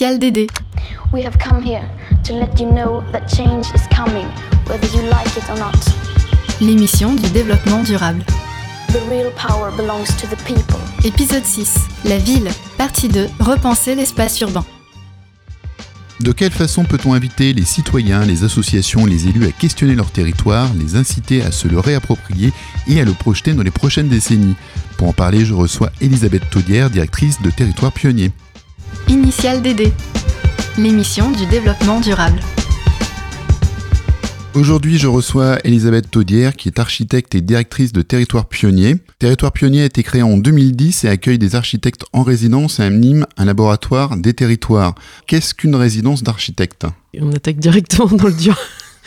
We have come here to let you know that change is coming, whether you like it or not. L'émission du développement durable. The real power belongs to the people. Épisode 6. La ville. Partie 2. Repenser l'espace urbain. De quelle façon peut-on inviter les citoyens, les associations, les élus à questionner leur territoire, les inciter à se le réapproprier et à le projeter dans les prochaines décennies? Pour en parler, je reçois Elisabeth Taudière, directrice de Territoire Pionnier. Initial DD. L'émission du développement durable. Aujourd'hui, je reçois Elisabeth Taudière, qui est architecte et directrice de Territoire Pionnier. Territoire Pionnier a été créé en 2010 et accueille des architectes en résidence et anime un laboratoire des territoires. Qu'est-ce qu'une résidence d'architecte? On attaque directement dans le dur.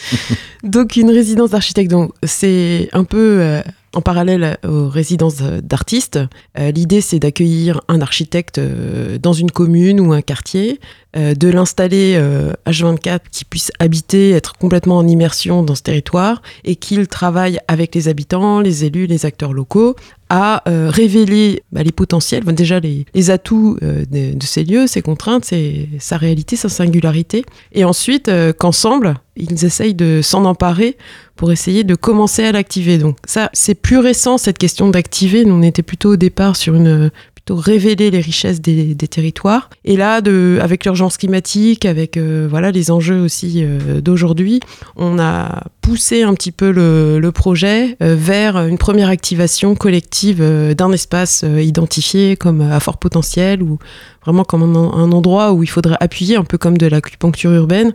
donc une résidence d'architecte, donc c'est un peu euh, en parallèle aux résidences d'artistes. Euh, l'idée c'est d'accueillir un architecte euh, dans une commune ou un quartier, de l'installer H24 qui puisse habiter, être complètement en immersion dans ce territoire et qu'il travaille avec les habitants, les élus, les acteurs locaux à révéler bah, les potentiels, déjà les, atouts de, de, ces lieux, ses contraintes, sa réalité, sa singularité, et ensuite qu'ensemble, ils essayent de s'en emparer pour essayer de commencer à l'activer. Donc ça, c'est plus récent cette question d'activer. Nous, on était plutôt au départ sur une révéler les richesses des, territoires. Et là, de, avec l'urgence climatique, avec euh, voilà les enjeux aussi euh, d'aujourd'hui, on a poussé un petit peu le, projet euh, vers une première activation collective d'un espace identifié comme à fort potentiel ou vraiment comme un, endroit où il faudrait appuyer, un peu comme de l'acupuncture urbaine,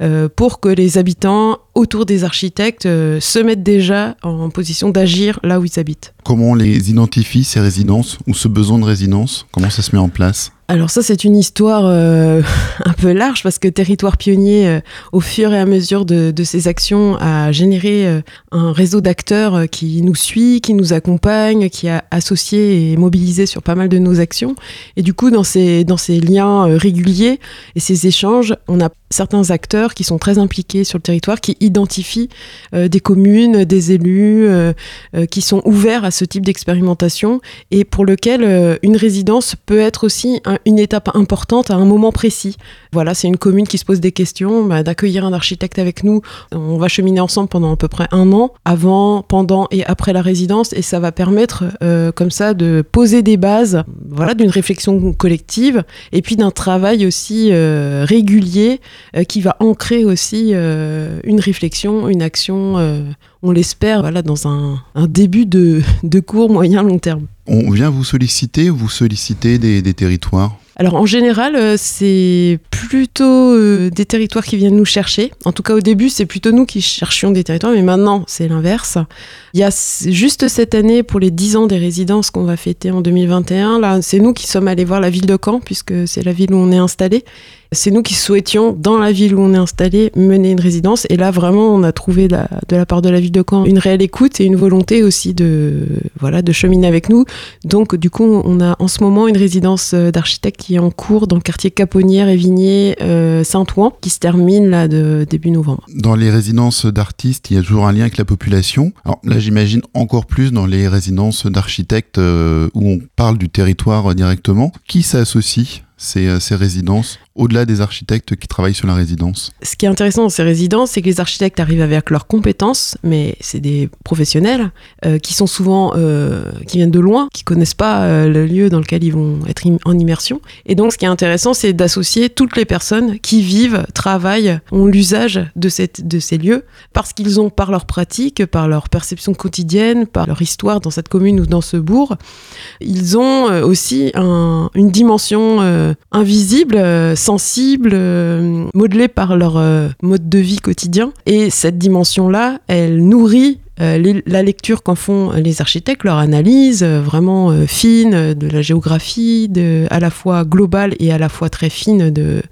euh, pour que les habitants autour des architectes euh, se mettent déjà en position d'agir là où ils habitent. Comment on les identifie, ces résidences, ou ce besoin de résidence? Comment ça se met en place? Alors ça, c'est une histoire euh, un peu large parce que Territoire Pionnier, euh, au fur et à mesure de, ses actions, a généré euh, un réseau d'acteurs qui nous suit, qui nous accompagne, qui a associé et mobilisé sur pas mal de nos actions. Et du coup, dans ces, dans ces liens réguliers et ces échanges, on a certains acteurs qui sont très impliqués sur le territoire, qui identifient des communes, des élus, qui sont ouverts à ce type d'expérimentation et pour lequel une résidence peut être aussi un une étape importante à un moment précis. Voilà, c'est une commune qui se pose des questions, bah, d'accueillir un architecte avec nous. On va cheminer ensemble pendant à peu près un an, avant, pendant et après la résidence, et ça va permettre euh, comme ça de poser des bases, voilà, d'une réflexion collective et puis d'un travail aussi euh, régulier euh, qui va ancrer aussi une réflexion, une action on l'espère, voilà, dans un, début de, de court, moyen, long terme. On vient vous solliciter, vous solliciter des, territoires? Alors en général, euh, c'est plutôt euh, des territoires qui viennent nous chercher. En tout cas au début, c'est plutôt nous qui cherchions des territoires, mais maintenant c'est l'inverse. Il y a juste cette année pour les 10 ans des résidences qu'on va fêter en 2021. Là, c'est nous qui sommes allés voir la ville de Caen puisque c'est la ville où on est installé. C'est nous qui souhaitions, dans la ville où on est installé, mener une résidence. Et là, vraiment, on a trouvé de la, part de la ville de Caen une réelle écoute et une volonté aussi de, voilà, de cheminer avec nous. Donc, du coup, on a en ce moment une résidence euh, d'architecte qui est en cours dans le quartier Caponnière et Vigné euh, Saint-Ouen, qui se termine là de début novembre. Dans les résidences d'artistes, il y a toujours un lien avec la population. Alors là, j'imagine encore plus dans les résidences d'architectes euh, où on parle du territoire directement. Qui s'associe ces résidences? Au-delà des architectes qui travaillent sur la résidence Ce qui est intéressant dans ces résidences, c'est que les architectes arrivent avec leurs compétences, mais c'est des professionnels euh, qui sont souvent, euh, qui viennent de loin, qui connaissent pas euh, le lieu dans lequel ils vont être en immersion. Et donc, ce qui est intéressant, c'est d'associer toutes les personnes qui vivent, travaillent, ont l'usage de, de ces lieux, parce qu'ils ont, par leur pratique, par leur perception quotidienne, par leur histoire dans cette commune ou dans ce bourg, ils ont aussi un, une dimension invisible sensibles, euh, modelés par leur euh, mode de vie quotidien. Et cette dimension-là, elle nourrit euh, la lecture qu'en font les architectes, leur analyse vraiment fine de la géographie, à la fois globale et à la fois très fine de,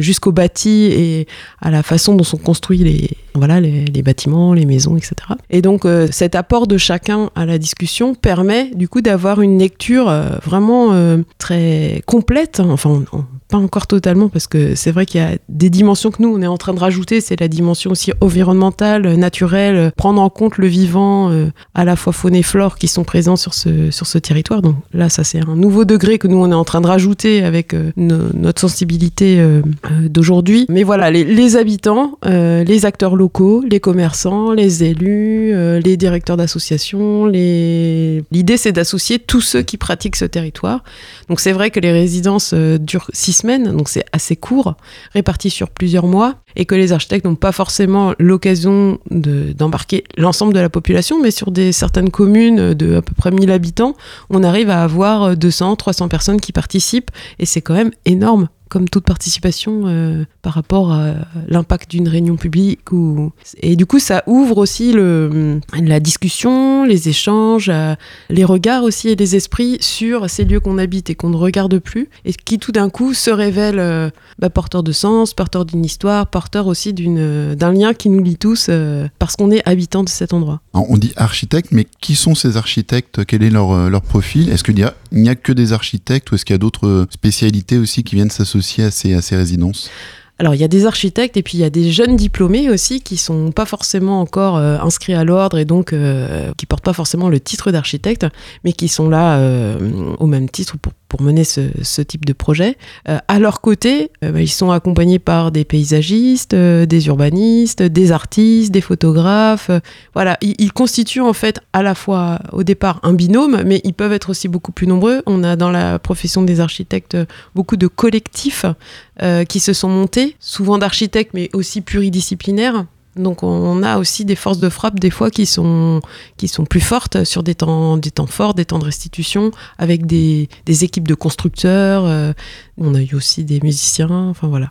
jusqu'au bâti et à la façon dont sont construits les, voilà, les, bâtiments, les maisons, etc. Et donc cet apport de chacun à la discussion permet du coup d'avoir une lecture vraiment très complète, enfin pas encore totalement parce que c'est vrai qu'il y a des dimensions que nous on est en train de rajouter, c'est la dimension aussi environnementale, naturelle, prendre en compte le vivant, euh, à la fois faune et flore qui sont présents sur ce, sur ce territoire. Donc là, ça c'est un nouveau degré que nous on est en train de rajouter avec euh, no- notre sensibilité euh, d'aujourd'hui. Mais voilà, les, habitants, les acteurs locaux, les commerçants, les élus, les directeurs d'associations, l'idée c'est d'associer tous ceux qui pratiquent ce territoire. Donc c'est vrai que les résidences durent six donc c'est assez court, réparti sur plusieurs mois, et que les architectes n'ont pas forcément l'occasion de- d'embarquer l'ensemble de la population, mais sur des certaines communes de à peu près 1000 habitants, on arrive à avoir 200, 300 personnes qui participent, et c'est quand même énorme comme toute participation euh, par rapport à l'impact d'une réunion publique. Et du coup, ça ouvre aussi la discussion, les échanges, euh, les regards aussi et les esprits sur ces lieux qu'on habite et qu'on ne regarde plus, et qui tout d'un coup se révèlent euh, bah, porteurs de sens, porteurs d'une histoire, porteurs aussi d'un lien qui nous lie tous parce qu'on est habitant de cet endroit. On dit architecte, mais qui sont ces architectes? Quel est leur, profil? Est-ce qu'il y a, n'y a que des architectes ou est-ce qu'il y a d'autres spécialités aussi qui viennent s'associer à ces, résidences Alors il y a des architectes et puis il y a des jeunes diplômés aussi qui sont pas forcément encore euh, inscrits à l'ordre et donc euh, qui portent pas forcément le titre d'architecte, mais qui sont là euh, au même titre pour, pour mener ce, type de projet. Euh, à leur côté, euh, bah, ils sont accompagnés par des paysagistes, euh, des urbanistes, des artistes, des photographes. voilà, ils, ils constituent en fait à la fois au départ un binôme, mais ils peuvent être aussi beaucoup plus nombreux. On a dans la profession des architectes beaucoup de collectifs qui se sont montés, souvent d'architectes, mais aussi pluridisciplinaires. Donc on a aussi des forces de frappe des fois qui sont, qui sont plus fortes sur des temps, des temps forts, des temps de restitution, avec des, des équipes de constructeurs. euh, on a eu aussi des musiciens, enfin voilà.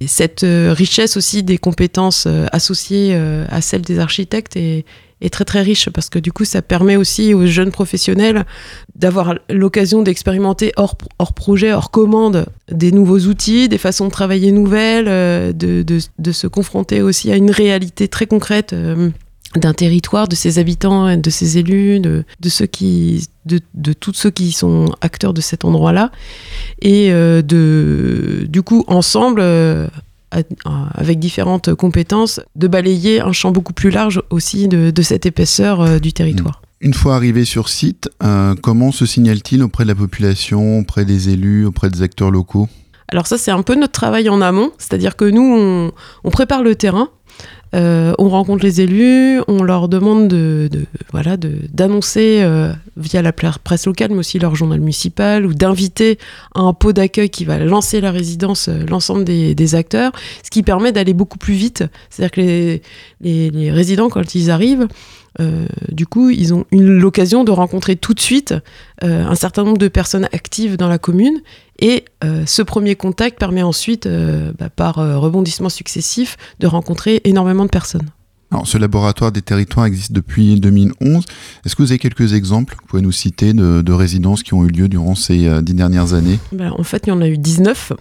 Et cette euh, richesse aussi des compétences euh, associées à celles des architectes est, est très très riche parce que du coup ça permet aussi aux jeunes professionnels d'avoir l'occasion d'expérimenter hors, hors projet, hors commande, des nouveaux outils, des façons de travailler nouvelles, euh, de, de, se confronter aussi à une réalité très concrète euh, d'un territoire, de ses habitants, de ses élus, de, de ceux qui, de, de tous ceux qui sont acteurs de cet endroit-là, et euh, de, du coup ensemble. Avec différentes compétences, de balayer un champ beaucoup plus large aussi de, de cette épaisseur euh, du territoire. Une fois arrivé sur site, euh, comment se signale-t-il auprès de la population, auprès des élus, auprès des acteurs locaux? Alors ça, c'est un peu notre travail en amont, c'est-à-dire que nous, on, on prépare le terrain, euh, on rencontre les élus, on leur demande de, de- voilà, d'annoncer euh, via la presse locale, mais aussi leur journal municipal, ou d'inviter à un pot d'accueil qui va lancer la résidence euh, l'ensemble des, des acteurs, ce qui permet d'aller beaucoup plus vite. C'est-à-dire que les, les- les résidents, quand ils arrivent, du coup, ils ont eu l'occasion de rencontrer tout de suite euh, un certain nombre de personnes actives dans la commune et euh, ce premier contact permet ensuite, euh, bah, par euh, rebondissement successif, de rencontrer énormément de personnes. Alors, ce laboratoire des territoires existe depuis 2011. Est-ce que vous avez quelques exemples que vous pouvez nous citer de, de résidences qui ont eu lieu durant ces euh, dix dernières années? Ben, en fait, il y en a eu 19.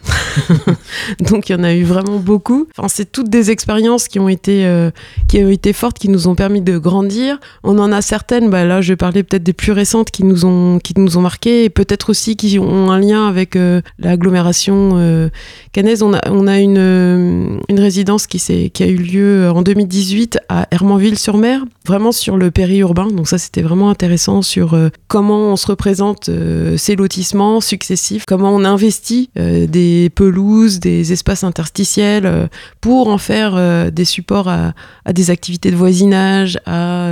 Donc, il y en a eu vraiment beaucoup. Enfin, c'est toutes des expériences qui ont, été, euh, qui ont été fortes, qui nous ont permis de grandir. On en a certaines, bah, là, je vais parler peut-être des plus récentes qui nous ont, qui nous ont marqué et peut-être aussi qui ont un lien avec euh, l'agglomération euh, canaise. On a, on a une, une résidence qui, qui a eu lieu en 2018 à Hermanville-sur-Mer, vraiment sur le périurbain. Donc, ça, c'était vraiment intéressant sur euh, comment on se représente euh, ces lotissements successifs, comment on investit euh, des pelouses, des espaces interstitiels pour en faire des supports à, des activités de voisinage, à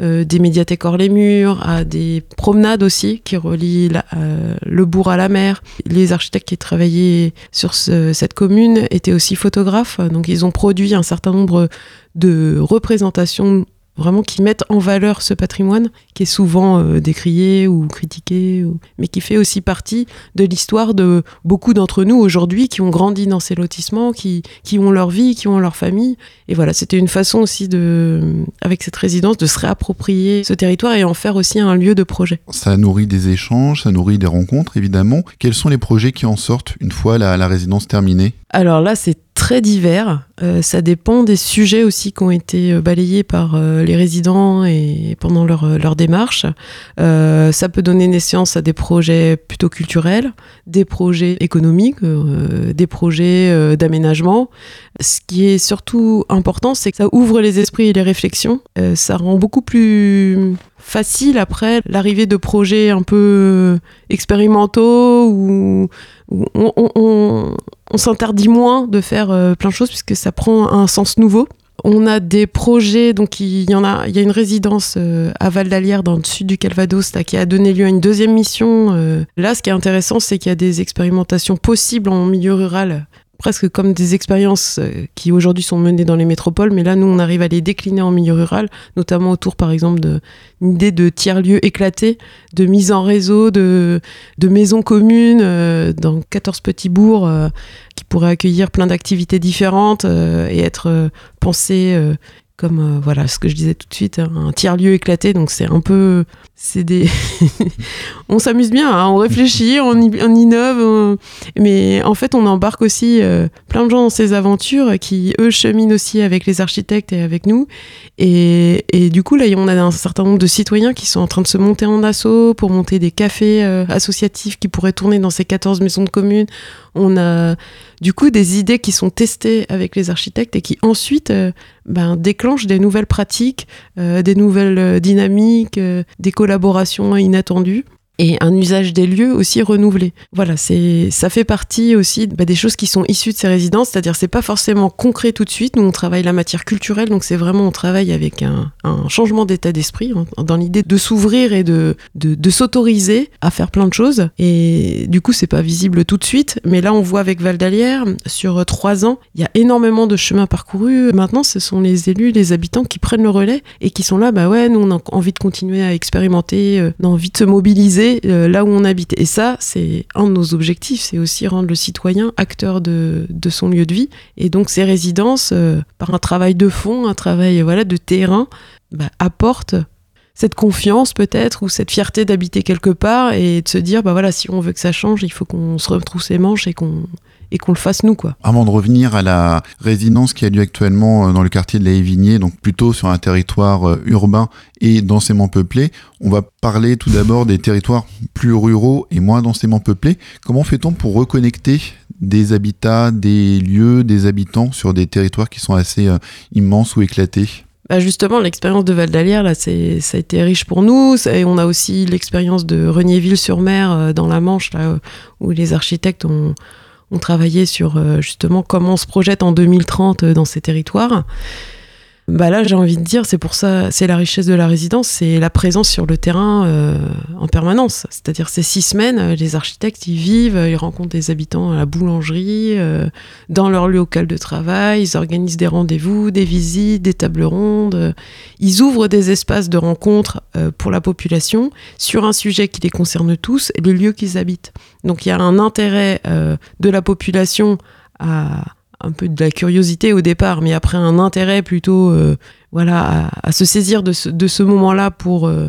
des médiathèques hors les murs, à des promenades aussi qui relient le bourg à la mer. Les architectes qui travaillaient sur ce- cette commune étaient aussi photographes, donc ils ont produit un certain nombre de représentations vraiment qui mettent en valeur ce patrimoine qui est souvent euh, décrié ou critiqué, ou- mais qui fait aussi partie de l'histoire de beaucoup d'entre nous aujourd'hui qui ont grandi dans ces lotissements, qui, qui ont leur vie, qui ont leur famille. Et voilà, c'était une façon aussi de, avec cette résidence, de se réapproprier ce territoire et en faire aussi un lieu de projet. Ça nourrit des échanges, ça nourrit des rencontres, évidemment. Quels sont les projets qui en sortent une fois la, la résidence terminée? Alors là, c'est très divers. Euh, ça dépend des sujets aussi qui ont été euh, balayés par euh, les résidents et pendant leur, leur démarche. ça peut donner naissance à des projets plutôt culturels, des projets économiques, des projets d'aménagement. Ce qui est surtout important, c'est que ça ouvre les esprits et les réflexions. ça rend beaucoup plus facile après l'arrivée de projets un peu expérimentaux où, on, s'interdit moins de faire euh, plein de choses puisque ça prend un sens nouveau. On a des projets, donc il y en a, il y a une résidence euh, à Val d'Alière dans le sud du Calvados qui a donné lieu à une deuxième mission. Euh. Là, ce qui est intéressant, c'est qu'il y a des expérimentations possibles en milieu rural presque comme des expériences euh, qui aujourd'hui sont menées dans les métropoles, mais là, nous, on arrive à les décliner en milieu rural, notamment autour, par exemple, d'une idée de tiers-lieux éclatés, de mise en réseau, de, maisons communes euh, dans 14 petits bourgs euh, qui pourraient accueillir plein d'activités différentes et être pensées comme voilà ce que je disais tout de suite, hein, un tiers lieu éclaté. Donc c'est un peu, c'est des, on s'amuse bien, hein, on réfléchit, on, innove, mais en fait on embarque aussi euh, plein de gens dans ces aventures qui eux cheminent aussi avec les architectes et avec nous. Et, et, du coup là on a un certain nombre de citoyens qui sont en train de se monter en assaut pour monter des cafés euh, associatifs qui pourraient tourner dans ces 14 maisons de communes. On a du coup des idées qui sont testées avec les architectes et qui ensuite euh, ben, déclenchent des nouvelles pratiques, des nouvelles dynamiques, des collaborations inattendues et un usage des lieux aussi renouvelé. Voilà, c'est ça fait partie aussi bah, des choses qui sont issues de ces résidences, c'est-à-dire c'est pas forcément concret tout de suite. Nous on travaille la matière culturelle, donc c'est vraiment on travaille avec un, changement d'état d'esprit hein, dans l'idée de s'ouvrir et de, de, s'autoriser à faire plein de choses. Et du coup c'est pas visible tout de suite, mais là on voit avec Val d'Alière sur trois ans, il y a énormément de chemins parcourus. Maintenant ce sont les élus, les habitants qui prennent le relais et qui sont là, bah ouais, nous on a envie de continuer à expérimenter, euh, on a envie de se mobiliser euh, là où on habite. Et ça, c'est un de nos objectifs, c'est aussi rendre le citoyen acteur de, son lieu de vie. Et donc ces résidences, euh, par un travail de fond, un travail voilà de terrain, bah, apportent cette confiance peut-être ou cette fierté d'habiter quelque part et de se dire bah voilà si on veut que ça change il faut qu'on se retrousse les manches et qu'on et qu'on le fasse nous quoi. Avant de revenir à la résidence qui a lieu actuellement euh, dans le quartier de la Évigné, donc plutôt sur un territoire euh, urbain et densément peuplé, on va parler tout d'abord des territoires plus ruraux et moins densément peuplés. Comment fait-on pour reconnecter des habitats, des lieux, des habitants sur des territoires qui sont assez euh, immenses ou éclatés? Bah justement, l'expérience de Val d'Alière, là, ça a été riche pour nous. Et on a aussi l'expérience de Regniéville-sur-Mer dans la Manche, là, où les architectes ont, on travaillait sur euh, justement comment on se projette en 2030 euh, dans ces territoires. Bah là, j'ai envie de dire, c'est pour ça, c'est la richesse de la résidence, c'est la présence sur le terrain euh, en permanence. C'est-à-dire ces six semaines, les architectes, ils vivent, ils rencontrent des habitants à la boulangerie, dans leur local de travail, ils organisent des rendez-vous, des visites, des tables rondes. Ils ouvrent des espaces de rencontre pour la population sur un sujet qui les concerne tous, les lieux qu'ils habitent. Donc il y a un intérêt euh, de la population à un peu de la curiosité au départ, mais après un intérêt plutôt euh, voilà, à, se saisir de ce, moment-là pour... Euh,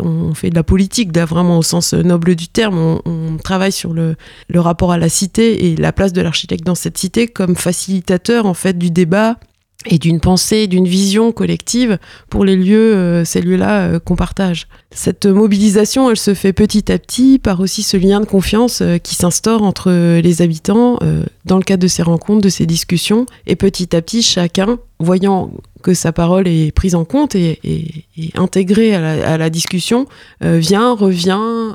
on fait de la politique, vraiment au sens noble du terme. On, travaille sur le, le, rapport à la cité et la place de l'architecte dans cette cité comme facilitateur en fait du débat et d'une pensée, d'une vision collective pour les lieux, euh, ces lieux-là euh, qu'on partage. Cette mobilisation, elle se fait petit à petit par aussi ce lien de confiance euh, qui s'instaure entre les habitants dans le cadre de ces rencontres, de ces discussions, et petit à petit, chacun, voyant que sa parole est prise en compte et, intégrée à la, discussion, vient, revient,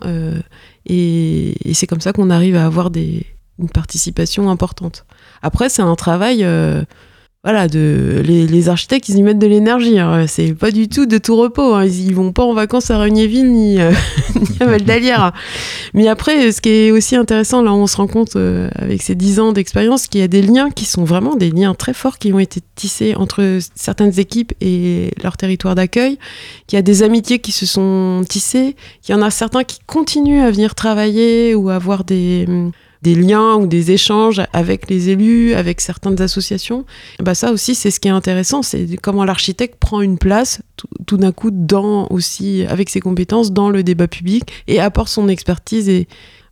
et, c'est comme ça qu'on arrive à avoir une participation importante. Après, c'est un travail voilà, de, les, architectes, ils y mettent de l'énergie. Hein. C'est pas du tout de tout repos. Hein. Ils, vont pas en vacances à Regniéville ni, euh, à Val. Mais après, ce qui est aussi intéressant, là, on se rend compte euh, avec ces dix ans d'expérience qu'il y a des liens qui sont vraiment des liens très forts qui ont été tissés entre certaines équipes et leur territoire d'accueil. Qu'il y a des amitiés qui se sont tissées. Qu'il y en a certains qui continuent à venir travailler ou avoir des des liens ou des échanges avec les élus, avec certaines associations. bah ça aussi, c'est ce qui est intéressant, c'est comment l'architecte prend une place tout, d'un coup dans aussi avec ses compétences dans le débat public et apporte son expertise et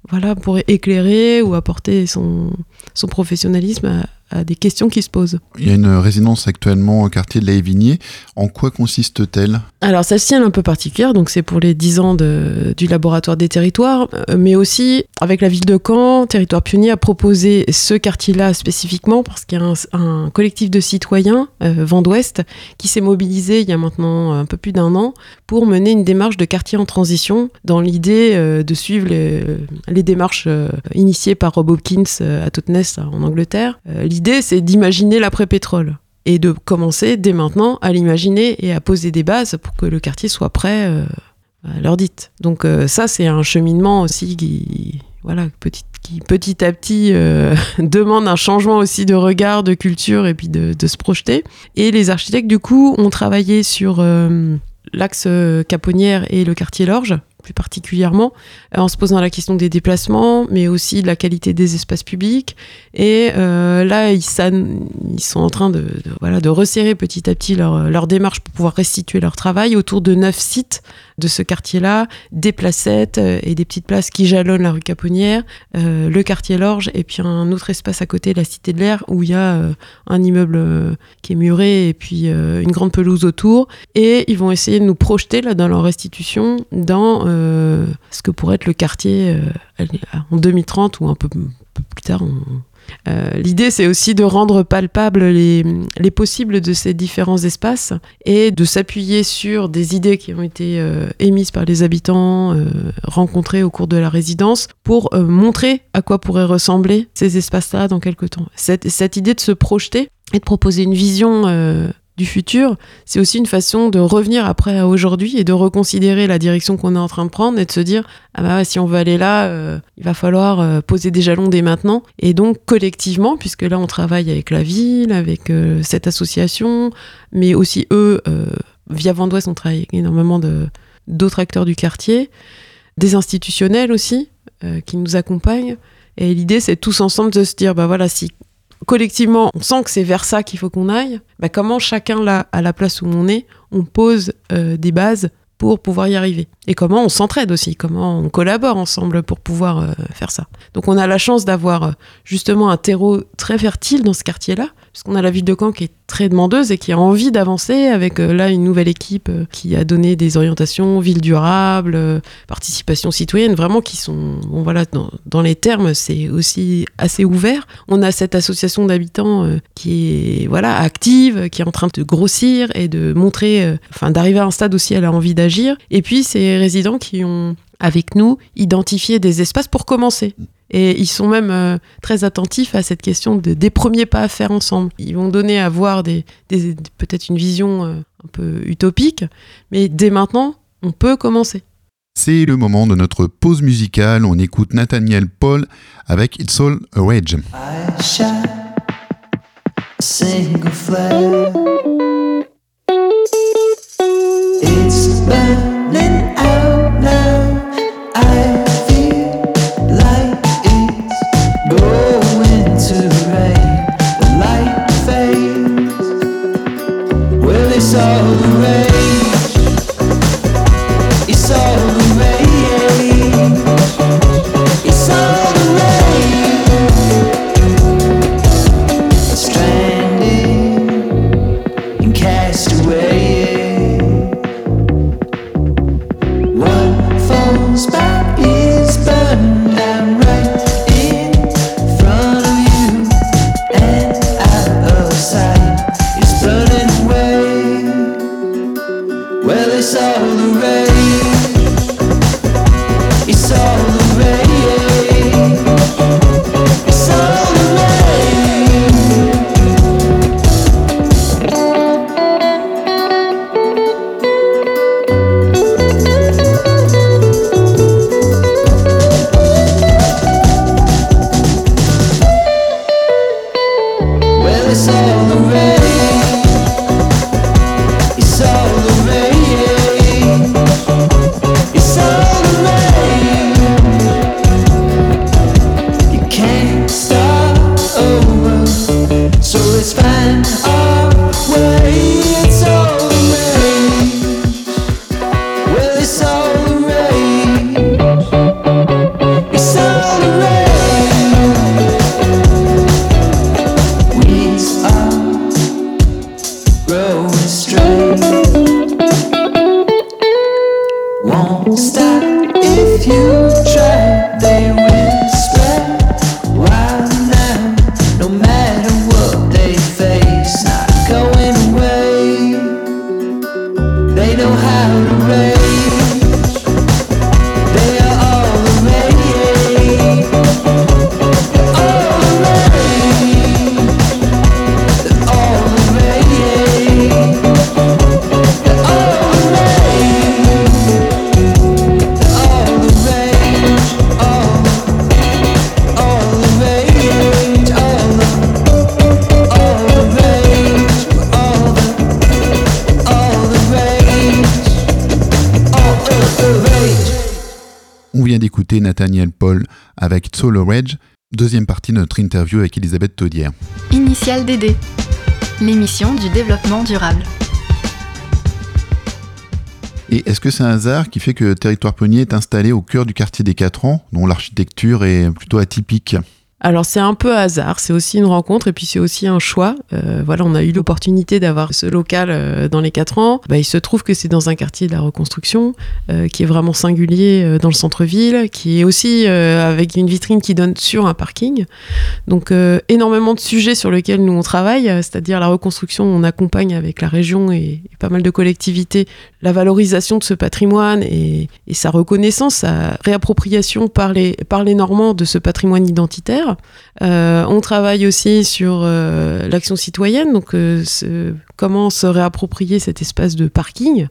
voilà pour éclairer ou apporter son, son professionnalisme des questions qui se posent. Il y a une résidence actuellement au quartier de la Évigné. En quoi consiste-t-elle? Alors celle-ci elle est un peu particulière, donc c'est pour les 10 ans de, du laboratoire des territoires, euh, mais aussi avec la ville de Caen, Territoire Pionnier a proposé ce quartier-là spécifiquement parce qu'il y a un, un collectif de citoyens, euh, Vent d'Ouest, qui s'est mobilisé il y a maintenant un peu plus d'un an pour mener une démarche de quartier en transition dans l'idée euh, de suivre les, les démarches euh, initiées par Rob Hopkins euh, à Totnes en Angleterre. Euh, l'idée c'est d'imaginer l'après-pétrole et de commencer dès maintenant à l'imaginer et à poser des bases pour que le quartier soit prêt euh, à l'heure dite. Donc euh, ça c'est un cheminement aussi qui voilà petit qui petit à petit euh, demande un changement aussi de regard, de culture et puis de, de se projeter. Et les architectes du coup ont travaillé sur l'axe Caponnière et le quartier Lorge plus particulièrement, euh, en se posant la question des déplacements, mais aussi de la qualité des espaces publics. Et euh, là, ils, sont en train de, resserrer petit à petit leur démarche pour pouvoir restituer leur travail autour de neuf sites de ce quartier-là, des placettes euh, et des petites places qui jalonnent la rue Caponnière, euh, le quartier Lorge, et puis un autre espace à côté, la Cité de l'Air, où il y a euh, un immeuble qui est muré et puis une grande pelouse autour. Et ils vont essayer de nous projeter là, dans leur restitution dans ce que pourrait être le quartier en 2030 ou un peu, plus tard. L'idée, c'est aussi de rendre palpables les, les possibles de ces différents espaces et de s'appuyer sur des idées qui ont été euh, émises par les habitants, euh, rencontrés au cours de la résidence, pour euh, montrer à quoi pourraient ressembler ces espaces-là dans quelques temps. Cette, idée de se projeter et de proposer une vision euh, du futur, c'est aussi une façon de revenir après à aujourd'hui et de reconsidérer la direction qu'on est en train de prendre et de se dire ah bah si on veut aller là, euh, il va falloir euh, poser des jalons dès maintenant. Et donc collectivement, puisque là on travaille avec la ville, avec euh, cette association, mais aussi eux, via Vendouest, on travaille avec énormément d'autres acteurs du quartier, des institutionnels aussi qui nous accompagnent. Et l'idée, c'est tous ensemble de se dire, bah voilà, si collectivement, on sent que c'est vers ça qu'il faut qu'on aille, bah comment chacun là, à la place où on est, on pose euh, des bases pour pouvoir y arriver? Et comment on s'entraide aussi, comment on collabore ensemble pour pouvoir euh, faire ça? Donc on a la chance d'avoir euh, justement un terreau très fertile dans ce quartier-là, puisqu'on a la ville de Caen qui est très demandeuse et qui a envie d'avancer avec euh, là une nouvelle équipe euh, qui a donné des orientations ville durable, euh, participation citoyenne, vraiment qui sont, bon voilà, dans, dans les termes, c'est aussi assez ouvert. On a cette association d'habitants qui est voilà active, qui est en train de grossir et de montrer, enfin d'arriver à un stade aussi, elle a envie d'agir. Et puis ces résidents qui ont avec nous identifié des espaces pour commencer. Et ils sont même euh, très attentifs à cette question de, des premiers pas à faire ensemble. Ils vont donner à voir des, des- peut-être une vision euh, un peu utopique, mais dès maintenant, on peut commencer. C'est le moment de notre pause musicale. On écoute Nathaniel Paul avec It's All a Rage. I shot a single flare. It's burning écouté Nathaniel Paul avec Solo Rage. Deuxième partie de notre interview avec Elisabeth Taudière. Initial DD, l'émission du développement durable. Et est-ce que c'est un hasard qui fait que Territoire Pionnier est installé au cœur du quartier des 4 ans, dont l'architecture est plutôt atypique? Alors c'est un peu hasard, c'est aussi une rencontre et puis c'est aussi un choix. Euh, voilà, on a eu l'opportunité d'avoir ce local euh, dans les quatre ans. Bah, il se trouve que c'est dans un quartier de la reconstruction euh, qui est vraiment singulier dans le centre-ville, qui est aussi avec une vitrine qui donne sur un parking. Donc énormément de sujets sur lesquels nous on travaille, c'est-à-dire la reconstruction, on accompagne avec la région et, et pas mal de collectivités la valorisation de ce patrimoine et, et sa reconnaissance, sa réappropriation par les, par les Normands de ce patrimoine identitaire. Euh, on travaille aussi sur euh, l'action citoyenne, donc euh, comment se réapproprier cet espace de parking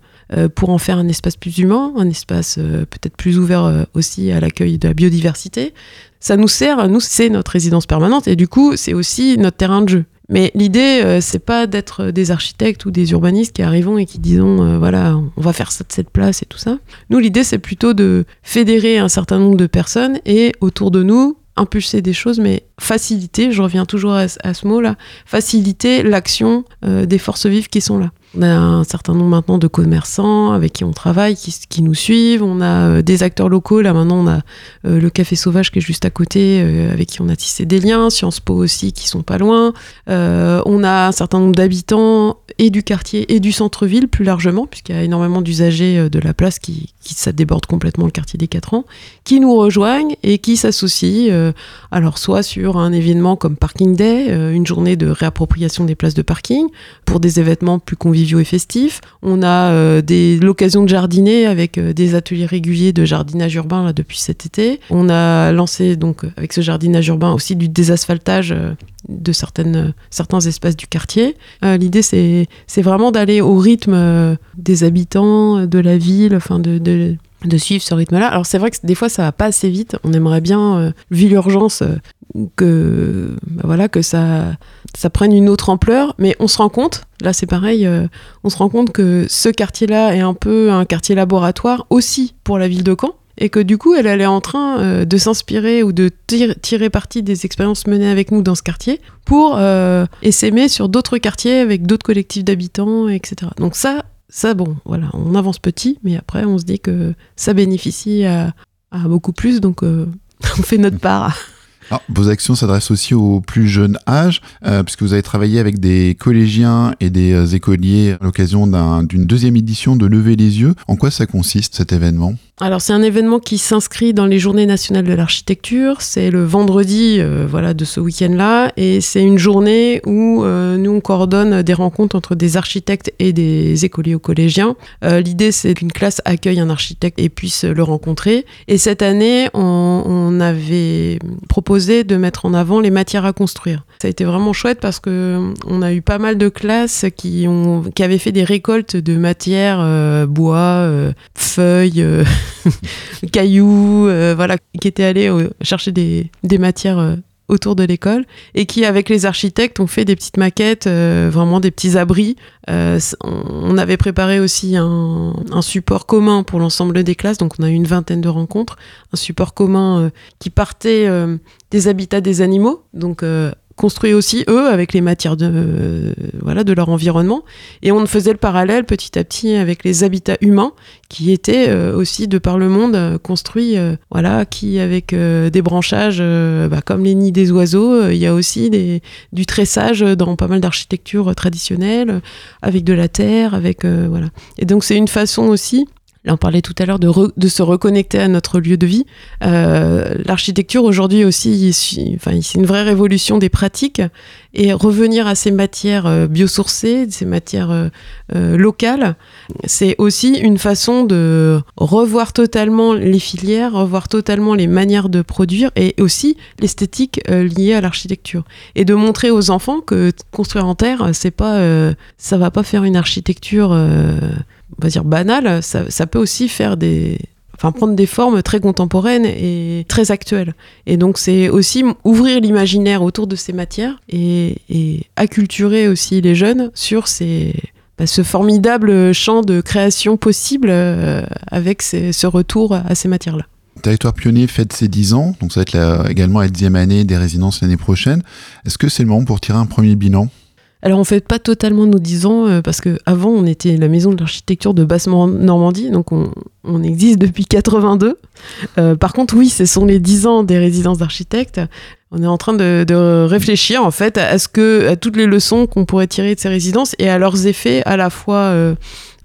pour en faire un espace plus humain, un espace peut-être plus ouvert aussi à l'accueil de la biodiversité. Ça nous sert, nous c'est notre résidence permanente et du coup c'est aussi notre terrain de jeu. Mais l'idée, c'est pas d'être des architectes ou des urbanistes qui arrivons et qui disons, voilà, on va faire ça de cette place et tout ça. Nous, l'idée, c'est plutôt de fédérer un certain nombre de personnes et autour de nous, impulser des choses, mais faciliter, je reviens toujours à, ce mot-là, faciliter l'action euh, des forces vives qui sont là. On a un certain nombre maintenant de commerçants avec qui on travaille, qui, nous suivent. On a euh, des acteurs locaux. Là maintenant, on a euh, le Café Sauvage qui est juste à côté, euh, avec qui on a tissé des liens. Sciences Po aussi, qui sont pas loin. On a un certain nombre d'habitants et du quartier et du centre-ville plus largement, puisqu'il y a énormément d'usagers de la place qui, qui ça déborde complètement le quartier des 4 ans, qui nous rejoignent et qui s'associent. alors soit sur un événement comme Parking Day, une journée de réappropriation des places de parking, pour des événements plus conviviaux et festifs. On a euh, l'occasion de jardiner avec euh, des ateliers réguliers de jardinage urbain là depuis cet été. On a lancé donc avec ce jardinage urbain aussi du désasphaltage euh, de certaines, certains espaces du quartier. L'idée c'est vraiment d'aller au rythme des habitants de la ville, enfin de de suivre ce rythme-là. Alors c'est vrai que des fois ça va pas assez vite. On aimerait bien, euh, vu l'urgence, euh, que bah voilà que ça ça prenne une autre ampleur. Mais on se rend compte, là c'est pareil, euh, on se rend compte que ce quartier-là est un peu un quartier laboratoire aussi pour la ville de Caen. Et que du coup, elle, est en train de s'inspirer ou de tir- tirer parti des expériences menées avec nous dans ce quartier pour essaimer sur d'autres quartiers avec d'autres collectifs d'habitants, etc. Donc ça, ça, bon, voilà, on avance petit, mais après, on se dit que ça bénéficie à, beaucoup plus, donc euh, on fait notre part. Vos actions s'adressent aussi au plus jeune âge, euh, puisque vous avez travaillé avec des collégiens et des euh, écoliers à l'occasion d'un- d'une deuxième édition de Lever les yeux. En quoi ça consiste cet événement? Alors c'est un événement qui s'inscrit dans les Journées nationales de l'architecture. C'est le vendredi, euh, voilà, de ce week-end-là, et c'est une journée où nous on coordonne des rencontres entre des architectes et des écoliers ou collégiens. L'idée c'est qu'une classe accueille un architecte et puisse le rencontrer. Et cette année, on avait proposé de mettre en avant les matières à construire. Ça a été vraiment chouette parce que on a eu pas mal de classes qui ont qui avaient fait des récoltes de matières euh, bois, euh, feuilles. euh, cailloux, euh, voilà, qui étaient allés euh, chercher des, des matières euh, autour de l'école et qui, avec les architectes, ont fait des petites maquettes, euh, vraiment des petits abris. Euh, on avait préparé aussi un, support commun pour l'ensemble des classes, donc on a eu une vingtaine de rencontres, un support commun euh, qui partait des habitats des animaux, donc construit aussi eux avec les matières de euh, voilà de leur environnement. Et on faisait le parallèle petit à petit avec les habitats humains qui étaient euh, aussi de par le monde euh, construits voilà qui avec des branchages bah, comme les nids des oiseaux il y a aussi des, du tressage dans pas mal d'architectures traditionnelles avec de la terre avec voilà. Et donc c'est une façon aussi Là, on parlait tout à l'heure de, se reconnecter à notre lieu de vie. Euh, L'architecture aujourd'hui aussi, c'est enfin, une vraie révolution des pratiques et revenir à ces matières euh, biosourcées, ces matières euh, euh, locales, c'est aussi une façon de revoir totalement les filières, revoir totalement les manières de produire et aussi l'esthétique liée à l'architecture. Et de montrer aux enfants que construire en terre, c'est pas, ça va pas faire une architecture, on va dire banale, ça, ça peut aussi faire des Enfin, prendre des formes très contemporaines et très actuelles. Et donc, c'est aussi ouvrir l'imaginaire autour de ces matières et, acculturer aussi les jeunes sur ces, bah, ce formidable champ de création possible euh, avec ce retour à ces matières-là. Territoire Pionnier fête ses 10 ans, donc ça va être également la dixième année des résidences l'année prochaine. Est-ce que c'est le moment pour tirer un premier bilan? Alors on fait pas totalement nos 10 ans euh, parce que avant on était la maison de l'architecture de basse Normandie, donc on, existe depuis 82. Euh, par contre oui, ce sont les 10 ans des résidences d'architectes. On est en train de, réfléchir en fait à ce que toutes les leçons qu'on pourrait tirer de ces résidences et à leurs effets à la fois euh,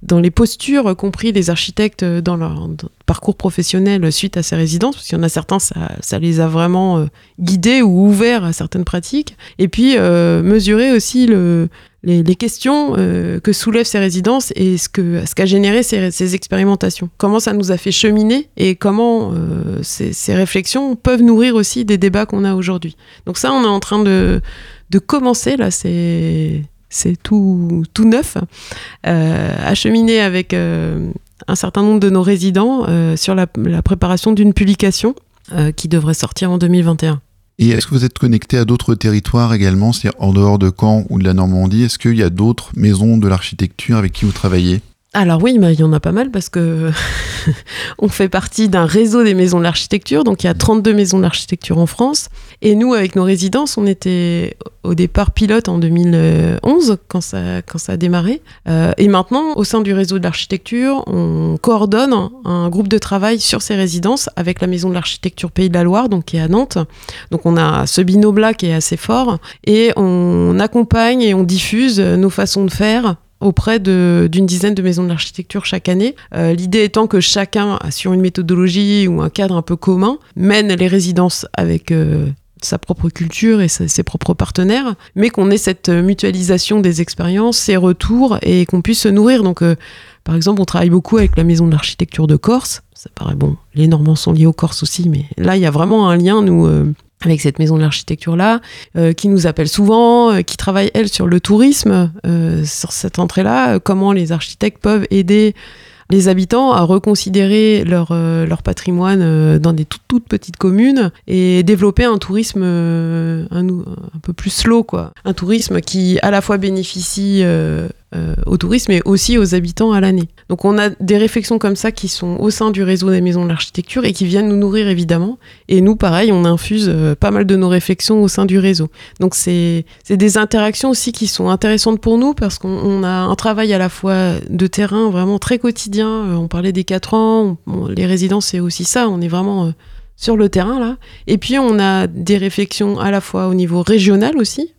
dans les postures, compris les architectes euh, dans leur parcours professionnel suite à ces résidences, parce qu'il y en a certains, ça, les a vraiment euh, guidés ou ouverts à certaines pratiques. Et puis euh, mesurer aussi le, les, questions que soulèvent ces résidences et ce que ce qu'a généré ces, expérimentations. Comment ça nous a fait cheminer et comment ces, ces réflexions peuvent nourrir aussi des débats qu'on a aujourd'hui. Donc ça, on est en train de, de commencer là. C'est c'est tout, tout neuf, euh, à cheminer avec euh, un certain nombre de nos résidents euh, sur la, la préparation d'une publication qui devrait sortir en 2021. Et est-ce que vous êtes connecté à d'autres territoires également, c'est-à-dire en dehors de Caen ou de la Normandie Est-ce qu'il y a d'autres maisons de l'architecture avec qui vous travaillez? Alors oui, bah, il y en a pas mal parce que on fait partie d'un réseau des maisons de l'architecture. Donc il y a 32 maisons de l'architecture en France. Et nous, avec nos résidences, on était au départ pilote en 2011 quand ça, quand ça a démarré. Euh, et maintenant, au sein du réseau de l'architecture, on coordonne un, groupe de travail sur ces résidences avec la maison de l'architecture Pays de la Loire, donc qui est à Nantes. Donc on a ce binôme-là qui est assez fort. Et on accompagne et on diffuse nos façons de faire auprès d'une dizaine de maisons de l'architecture chaque année. Euh, L'idée étant que chacun, sur une méthodologie ou un cadre un peu commun, mène les résidences avec euh, sa propre culture et ses propres partenaires, mais qu'on ait cette mutualisation des expériences, ses retours et qu'on puisse se nourrir. Donc, euh, par exemple, on travaille beaucoup avec la maison de l'architecture de Corse. Ça paraît bon, les Normands sont liés aux Corses aussi, mais là, il y a vraiment un lien, nous. Avec cette maison de l'architecture-là, euh, qui nous appelle souvent, euh, qui travaille, elle, sur le tourisme, euh, sur cette entrée-là, comment les architectes peuvent aider les habitants à reconsidérer leur, leur patrimoine dans des toutes, toutes petites communes et développer un tourisme un, un peu plus slow, quoi. Un tourisme qui à la fois bénéficie au tourisme mais aussi aux habitants à l'année. Donc on a des réflexions comme ça qui sont au sein du réseau des maisons de l'architecture et qui viennent nous nourrir évidemment. Et nous, pareil, on infuse euh, pas mal de nos réflexions au sein du réseau. Donc c'est des interactions aussi qui sont intéressantes pour nous parce qu'on on a un travail à la fois de terrain vraiment très quotidien. Euh, On parlait des quatre ans, on- on- les résidences c'est aussi ça. On est vraiment euh, sur le terrain là. Et puis on a des réflexions à la fois au niveau régional aussi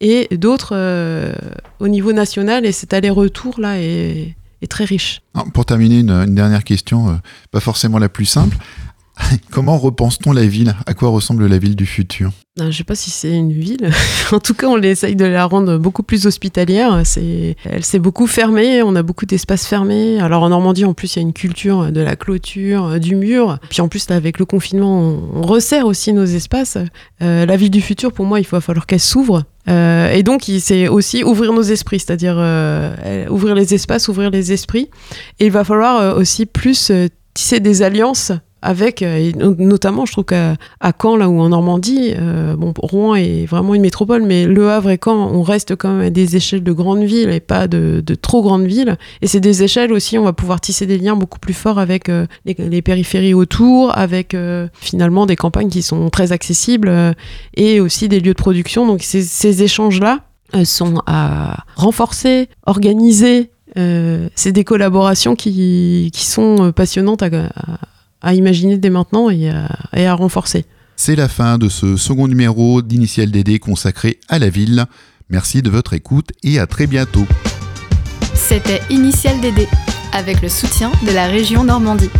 et d'autres euh, au niveau national. Et cet aller-retour là est, très riche. Pour terminer, une, une dernière question, euh, pas forcément la plus simple. Comment repense-t-on la ville? À quoi ressemble la ville du futur? Euh, Je sais pas si c'est une ville. en tout cas, on essaye de la rendre beaucoup plus hospitalière. Elle s'est beaucoup fermée. On a beaucoup d'espaces fermés. Alors en Normandie, en plus, il y a une culture de la clôture, euh, du mur. Puis en plus, avec le confinement, on, resserre aussi nos espaces. Euh, la ville du futur, pour moi, il va falloir qu'elle s'ouvre. Et donc, c'est aussi ouvrir nos esprits, c'est-à-dire ouvrir les espaces, ouvrir les esprits. Et il va falloir aussi plus tisser des alliances avec, euh, notamment, je trouve qu'à Caen, là où en Normandie, euh, bon, Rouen est vraiment une métropole, mais Le Havre et Caen, on reste quand même à des échelles de grandes villes et pas de, trop grandes villes. Et c'est des échelles aussi, on va pouvoir tisser des liens beaucoup plus forts avec euh, les, périphéries autour, avec finalement des campagnes qui sont très accessibles et aussi des lieux de production. Donc ces, échanges-là sont à renforcer, organiser. C'est des collaborations qui, sont passionnantes à- à imaginer dès maintenant et à, et à renforcer. C'est la fin de ce second numéro d'Initial DD consacré à la ville. Merci de votre écoute et à très bientôt. C'était Initial DD avec le soutien de la région Normandie.